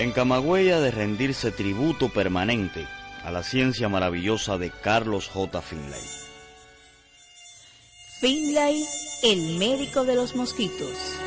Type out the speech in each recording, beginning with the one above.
En Camagüey de rendirse tributo permanente a la ciencia maravillosa de Carlos J. Finlay. Finlay, el médico de los mosquitos.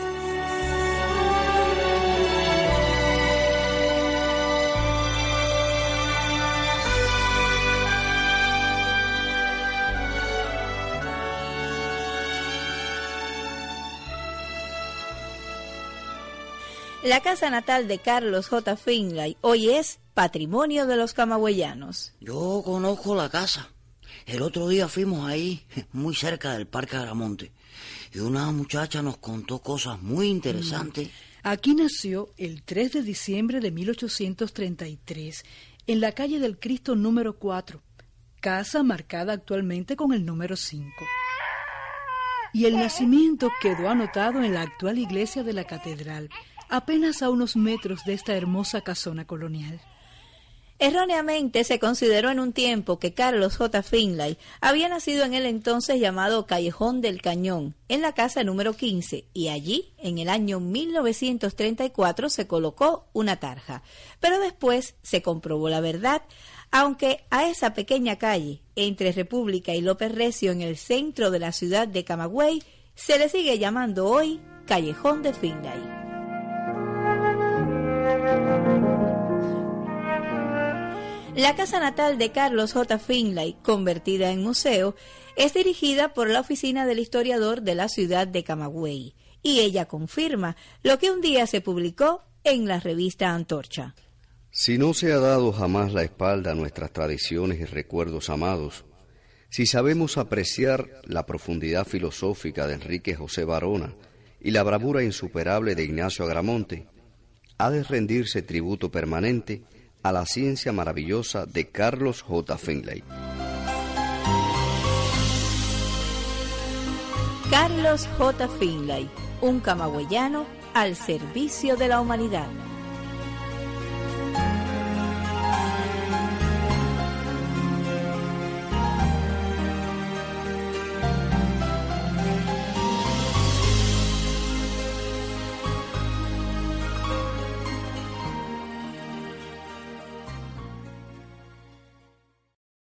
La casa natal de Carlos J. Finlay hoy es patrimonio de los camagüeyanos. Yo conozco la casa. El otro día fuimos ahí, muy cerca del Parque Aramonte, y una muchacha nos contó cosas muy interesantes. Aquí nació el 3 de diciembre de 1833, en la calle del Cristo número 4, casa marcada actualmente con el número 5. Y el nacimiento quedó anotado en la actual iglesia de la catedral, apenas a unos metros de esta hermosa casona colonial. Erróneamente se consideró en un tiempo que Carlos J. Finlay había nacido en el entonces llamado Callejón del Cañón, en la casa número 15, y allí, en el año 1934, se colocó una tarja. Pero después se comprobó la verdad, aunque a esa pequeña calle, entre República y López Recio, en el centro de la ciudad de Camagüey, se le sigue llamando hoy Callejón de Finlay. La casa natal de Carlos J. Finlay, convertida en museo, es dirigida por la oficina del historiador de la ciudad de Camagüey, y ella confirma lo que un día se publicó en la revista Antorcha. Si no se ha dado jamás la espalda a nuestras tradiciones y recuerdos amados, si sabemos apreciar la profundidad filosófica de Enrique José Barona y la bravura insuperable de Ignacio Agramonte, ha de rendirse tributo permanente a la ciencia maravillosa de Carlos J. Finlay. Carlos J. Finlay, un camagüeyano al servicio de la humanidad.